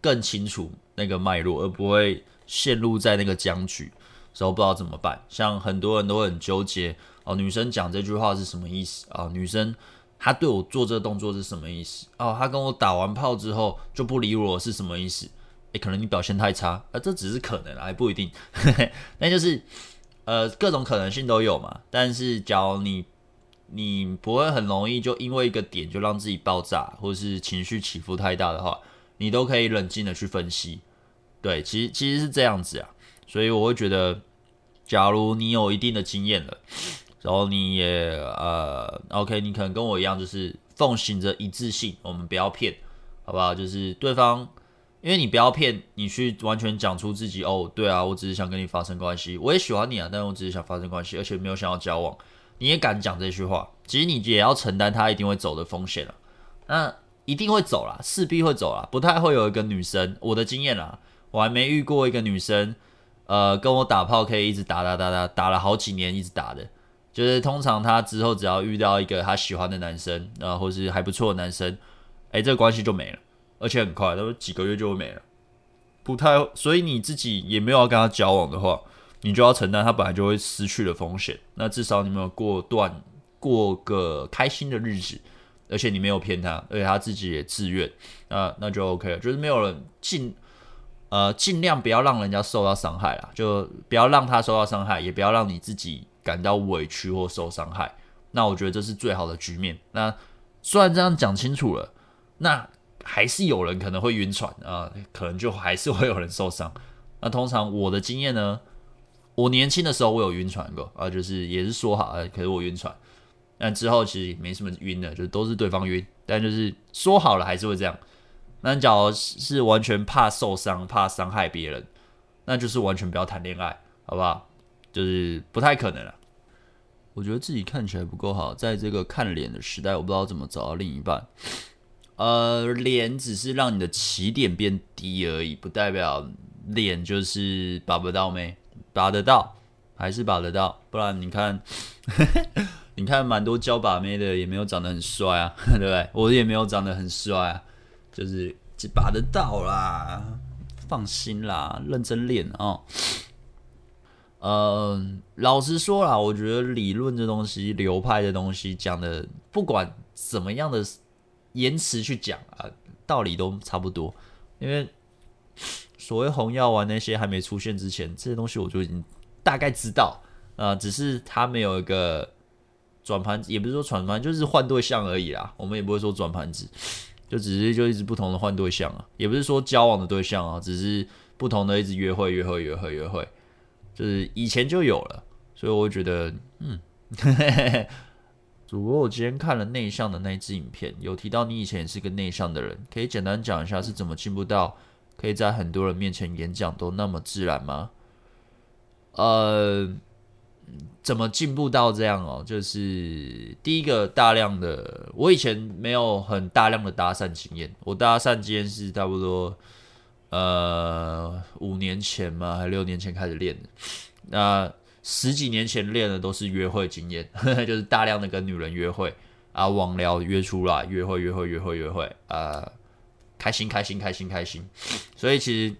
更清楚那个脉络，而不会陷入在那个僵局，时候不知道怎么办。像很多人都很纠结哦，女生讲这句话是什么意思啊？女生他对我做这个动作是什么意思？哦，他跟我打完炮之后就不理我是什么意思？诶，可能你表现太差，啊，这只是可能，还不一定。*laughs* 那就是呃，各种可能性都有嘛。但是，假如你你不会很容易就因为一个点就让自己爆炸，或是情绪起伏太大的话，你都可以冷静的去分析。对，其实其实是这样子啊，所以我会觉得，假如你有一定的经验了，然后你也呃，OK，你可能跟我一样，就是奉行着一致性，我们不要骗，好不好？就是对方，因为你不要骗，你去完全讲出自己哦，对啊，我只是想跟你发生关系，我也喜欢你啊，但我只是想发生关系，而且没有想要交往。你也敢讲这句话，其实你也要承担他一定会走的风险了。那一定会走啦，势必会走啦，不太会有一个女生，我的经验啦，我还没遇过一个女生，呃，跟我打炮可以一直打打打打打了好几年一直打的，就是通常她之后只要遇到一个她喜欢的男生，呃，或是还不错的男生，哎，这个关系就没了，而且很快，都几个月就会没了，不太，所以你自己也没有要跟他交往的话。你就要承担他本来就会失去的风险。那至少你没有过段过个开心的日子，而且你没有骗他，而且他自己也自愿，那那就 OK 了。就是没有人尽呃尽量不要让人家受到伤害啦，就不要让他受到伤害，也不要让你自己感到委屈或受伤害。那我觉得这是最好的局面。那虽然这样讲清楚了，那还是有人可能会晕船啊，可能就还是会有人受伤。那通常我的经验呢？我年轻的时候，我有晕船过啊，就是也是说好啊，可是我晕船，但之后其实没什么晕的，就都是对方晕，但就是说好了还是会这样。那你假如是完全怕受伤、怕伤害别人，那就是完全不要谈恋爱，好不好？就是不太可能了。我觉得自己看起来不够好，在这个看脸的时代，我不知道怎么找到另一半。呃，脸只是让你的起点变低而已，不代表脸就是把不到妹。拔得到，还是拔得到，不然你看，*laughs* 你看蛮多教把妹的也没有长得很帅啊，*laughs* 对不对？我也没有长得很帅啊，就是拔得到啦，放心啦，认真练哦。呃，老实说啦，我觉得理论这东西、流派的东西讲的，不管怎么样的言辞去讲啊，道理都差不多，因为。所谓红药丸那些还没出现之前，这些东西我就已经大概知道啊、只是他没有一个转盘，也不是说转盘，就是换对象而已啦。我们也不会说转盘子，就只是就一直不同的换对象啊，也不是说交往的对象啊，只是不同的一直约会、约会、约会、约会，就是以前就有了，所以我觉得，嗯，*laughs* 主播，我今天看了内向的那一支影片，有提到你以前也是个内向的人，可以简单讲一下是怎么进步到可以在很多人面前演讲都那么自然吗？呃，怎么进步到这样哦？就是第一个大量的，我以前没有很大量的搭讪经验，我搭讪经验是差不多呃五年前嘛，还六年前开始练的，那。十几年前练的都是约会经验，*laughs* 就是大量的跟女人约会啊，网聊约出来，约会约会约会约会，啊、呃，开心开心开心开心。所以其实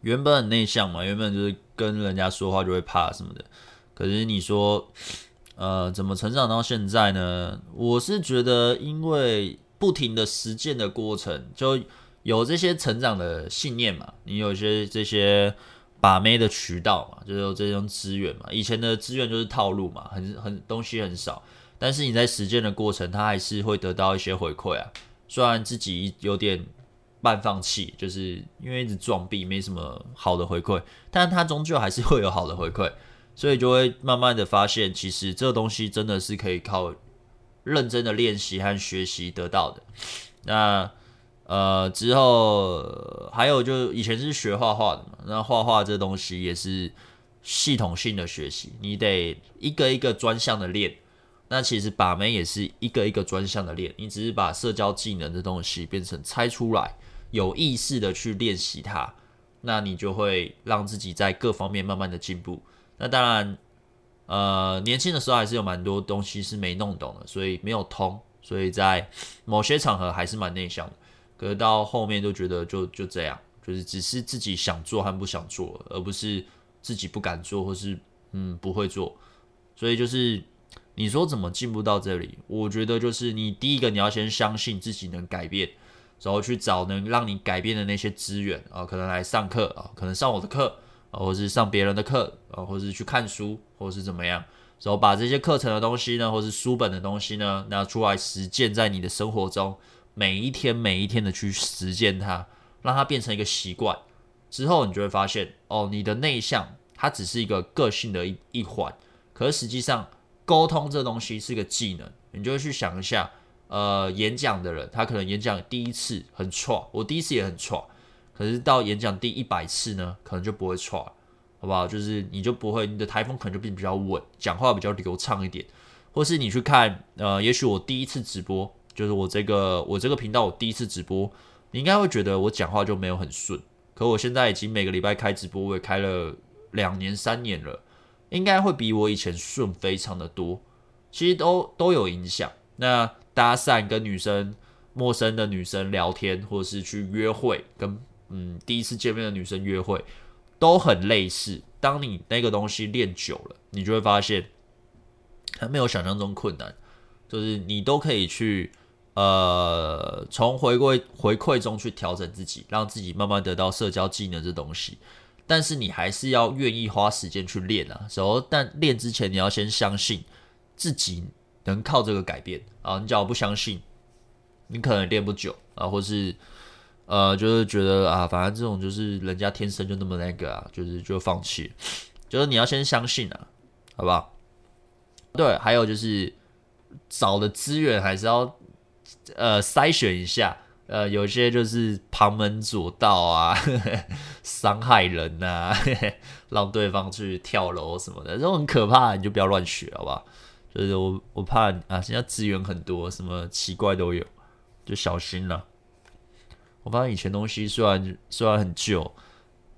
原本很内向嘛，原本就是跟人家说话就会怕什么的。可是你说，呃，怎么成长到现在呢？我是觉得，因为不停的实践的过程，就有这些成长的信念嘛。你有些这些。把妹的渠道嘛，就是有这种资源嘛。以前的资源就是套路嘛，很很东西很少，但是你在实践的过程，他还是会得到一些回馈啊。虽然自己有点半放弃，就是因为一直撞壁，没什么好的回馈，但他终究还是会有好的回馈，所以就会慢慢的发现，其实这个东西真的是可以靠认真的练习和学习得到的。那。呃，之后还有就以前是学画画的嘛，那画画这东西也是系统性的学习，你得一个一个专项的练。那其实把妹也是一个一个专项的练，你只是把社交技能的东西变成猜出来，有意识的去练习它，那你就会让自己在各方面慢慢的进步。那当然，呃，年轻的时候还是有蛮多东西是没弄懂的，所以没有通，所以在某些场合还是蛮内向的。可是到后面就觉得就就这样，就是只是自己想做和不想做，而不是自己不敢做或是嗯不会做。所以就是你说怎么进步到这里？我觉得就是你第一个你要先相信自己能改变，然后去找能让你改变的那些资源啊，可能来上课啊，可能上我的课啊，或是上别人的课啊，或是去看书，或是怎么样，然后把这些课程的东西呢，或是书本的东西呢拿出来实践在你的生活中。每一天每一天的去实践它，让它变成一个习惯之后，你就会发现哦，你的内向它只是一个个性的一一环，可是实际上沟通这东西是个技能，你就会去想一下，呃，演讲的人他可能演讲第一次很挫，我第一次也很挫，可是到演讲第一百次呢，可能就不会挫了，好不好？就是你就不会，你的台风可能就变比较稳，讲话比较流畅一点，或是你去看，呃，也许我第一次直播。就是我这个我这个频道，我第一次直播，你应该会觉得我讲话就没有很顺。可我现在已经每个礼拜开直播，我也开了两年三年了，应该会比我以前顺非常的多。其实都都有影响。那搭讪跟女生、陌生的女生聊天，或者是去约会，跟嗯第一次见面的女生约会，都很类似。当你那个东西练久了，你就会发现它没有想象中困难，就是你都可以去。呃，从回馈回馈中去调整自己，让自己慢慢得到社交技能这东西。但是你还是要愿意花时间去练啊。然后，但练之前你要先相信自己能靠这个改变啊。你只要不相信，你可能练不久啊，或是呃，就是觉得啊，反正这种就是人家天生就那么那个啊，就是就放弃。就是你要先相信啊，好不好？对，还有就是找的资源还是要。呃，筛选一下，呃，有些就是旁门左道啊，*laughs* 伤害人呐、啊，*laughs* 让对方去跳楼什么的，这种很可怕，你就不要乱学，好不好？就是我我怕啊，现在资源很多，什么奇怪都有，就小心了。我发现以前东西虽然虽然很旧，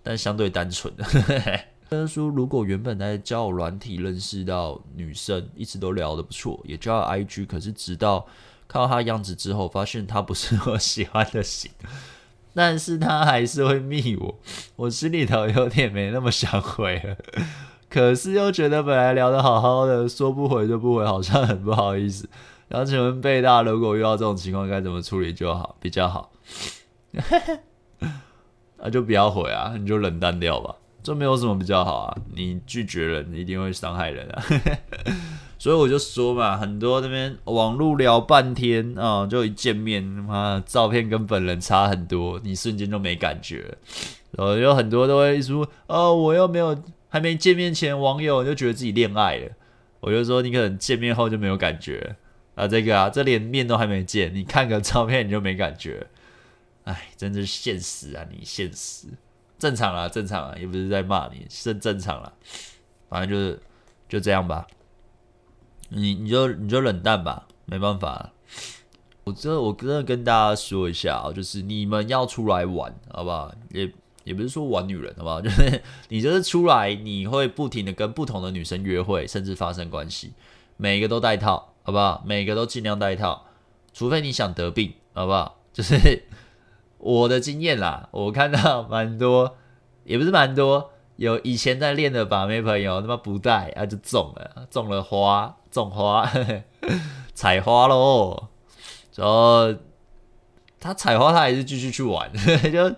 但相对单纯。*laughs* 他说，如果原本在交友软体认识到女生，一直都聊得不错，也交了 IG，可是直到。看到他样子之后，发现他不是我喜欢的型，*laughs* 但是他还是会密我，我心里头有点没那么想回了，*laughs* 可是又觉得本来聊得好好的，说不回就不回，好像很不好意思。然后请问贝大，如果遇到这种情况该怎么处理就好，比较好？*laughs* 那就不要回啊，你就冷淡掉吧，这没有什么比较好啊，你拒绝人你一定会伤害人啊。*laughs* 所以我就说嘛，很多那边网路聊半天啊、就一见面，妈照片跟本人差很多，你瞬间就没感觉。然后有很多都会说，哦，我又没有还没见面前，网友就觉得自己恋爱了。我就说你可能见面后就没有感觉啊，这个啊，这连面都还没见，你看个照片你就没感觉，哎，真是现实啊，你现实，正常啊，正常啊，也不是在骂你，是正常啦，反正就是就这样吧，你你就你就冷淡吧，没办法，我这我真的跟大家说一下啊，就是你们要出来玩，好不好？也。也不是说玩女人，好不好？*laughs* 就是你就是出来，你会不停的跟不同的女生约会，甚至发生关系，每一个都带套，好不好？每个都尽量带套，除非你想得病，好不好？*laughs* 就是我的经验啦，我看到蛮多，也不是蛮多，有以前在练的把妹朋友，他妈不带啊就中了，中了花，种花，*laughs* 采花喽，然后他采花，他还是继续去玩，*laughs* 就。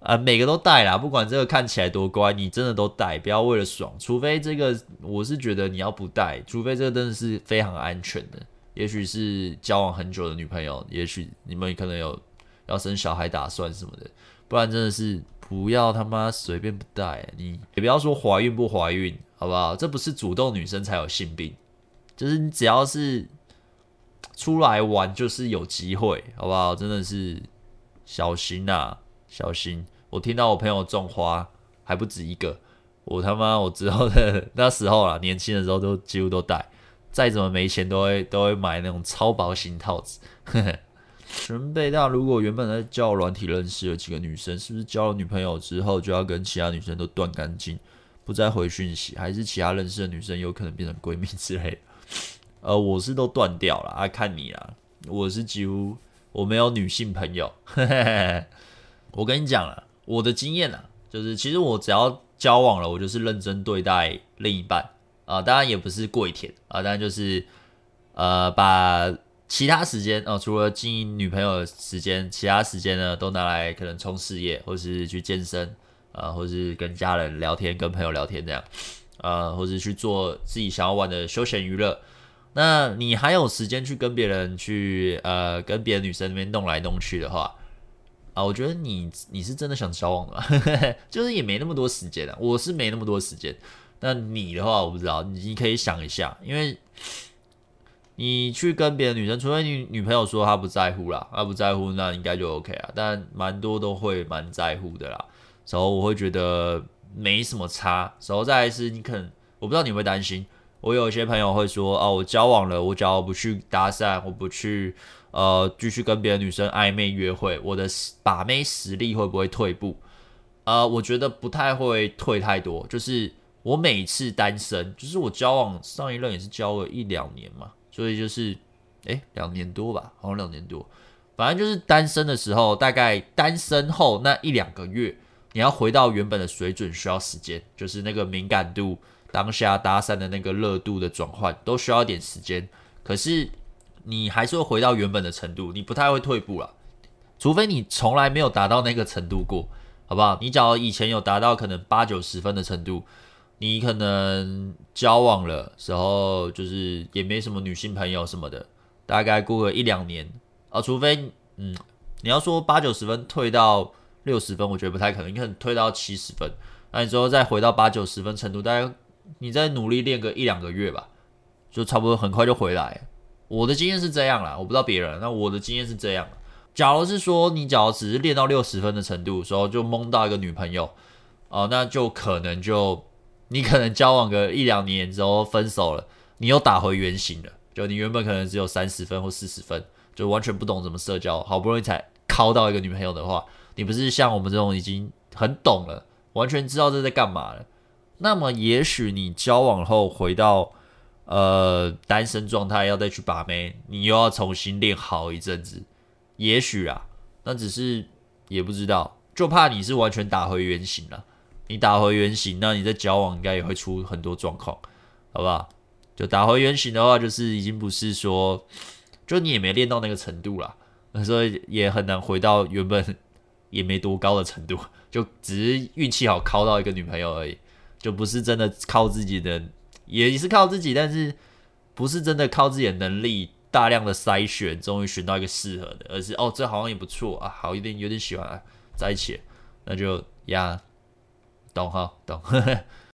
啊，每个都带啦，不管这个看起来多乖，你真的都带，不要为了爽。除非这个，我是觉得你要不带，除非这个真的是非常安全的，也许是交往很久的女朋友，也许你们可能有要生小孩打算什么的，不然真的是不要他妈随便不带。你也不要说怀孕不怀孕，好不好？这不是主动女生才有性病，就是你只要是出来玩，就是有机会，好不好？真的是小心呐，小心。我听到我朋友种花还不止一个，我他妈我之后的那时候啦，年轻的时候都几乎都带，再怎么没钱都会都会买那种超薄型套子。*laughs* 准备到如果原本在交软体认识了几个女生，是不是交了女朋友之后就要跟其他女生都断干净，不再回讯息，还是其他认识的女生有可能变成闺蜜之类的？*laughs* 呃，我是都断掉了啊，看你啦，我是几乎我没有女性朋友，*laughs* 我跟你讲了。我的经验啊，就是其实我只要交往了，我就是认真对待另一半啊、当然也不是跪舔啊，当然就是呃，把其他时间哦、除了经营女朋友的时间，其他时间呢都拿来可能冲事业，或是去健身啊、呃，或是跟家人聊天、跟朋友聊天这样，呃，或是去做自己想要玩的休闲娱乐。那你还有时间去跟别人去呃，跟别的女生那边弄来弄去的话。啊，我觉得你你是真的想交往的吗？*laughs* 就是也没那么多时间啊，我是没那么多时间。那你的话，我不知道，你你可以想一下，因为你去跟别的女生，除非你女朋友说她不在乎啦，她不在乎，那应该就 OK 啊。但蛮多都会蛮在乎的啦，然后我会觉得没什么差。然后再来是，你可能我不知道你会担心，我有一些朋友会说，哦，我交往了，我只要不去搭讪，我不去。呃，继续跟别的女生暧昧约会，我的把妹实力会不会退步？呃，我觉得不太会退太多。就是我每次单身，就是我交往上一任也是交了一两年嘛，所以就是诶两年多吧，好像两年多。反正就是单身的时候，大概单身后那一两个月，你要回到原本的水准需要时间，就是那个敏感度、当下搭讪的那个热度的转换都需要一点时间。可是。你还是会回到原本的程度，你不太会退步了，除非你从来没有达到那个程度过，好不好？你假如以前有达到可能八九十分的程度，你可能交往了时候就是也没什么女性朋友什么的，大概过个一两年啊，除非嗯，你要说八九十分退到六十分，我觉得不太可能，你可能退到七十分，那你之后再回到八九十分程度，大概你再努力练个一两个月吧，就差不多很快就回来。我的经验是这样啦，我不知道别人。那我的经验是这样。假如是说你假如只是练到六十分的程度，时候就蒙到一个女朋友，哦、呃，那就可能就你可能交往个一两年之后分手了，你又打回原形了。就你原本可能只有三十分或四十分，就完全不懂怎么社交，好不容易才靠到一个女朋友的话，你不是像我们这种已经很懂了，完全知道这在干嘛了。那么也许你交往后回到。呃，单身状态要再去把妹，你又要重新练好一阵子。也许啊，那只是也不知道，就怕你是完全打回原形了。你打回原形，那你在交往应该也会出很多状况，好不好？就打回原形的话，就是已经不是说，就你也没练到那个程度了，*laughs* 所以也很难回到原本也没多高的程度，就只是运气好，靠到一个女朋友而已，就不是真的靠自己的。也是靠自己，但是不是真的靠自己的能力大量的筛选，终于选到一个适合的，而是哦，这好像也不错啊，好一点，有点喜欢，啊，在一起，那就呀，懂哈，懂。*laughs*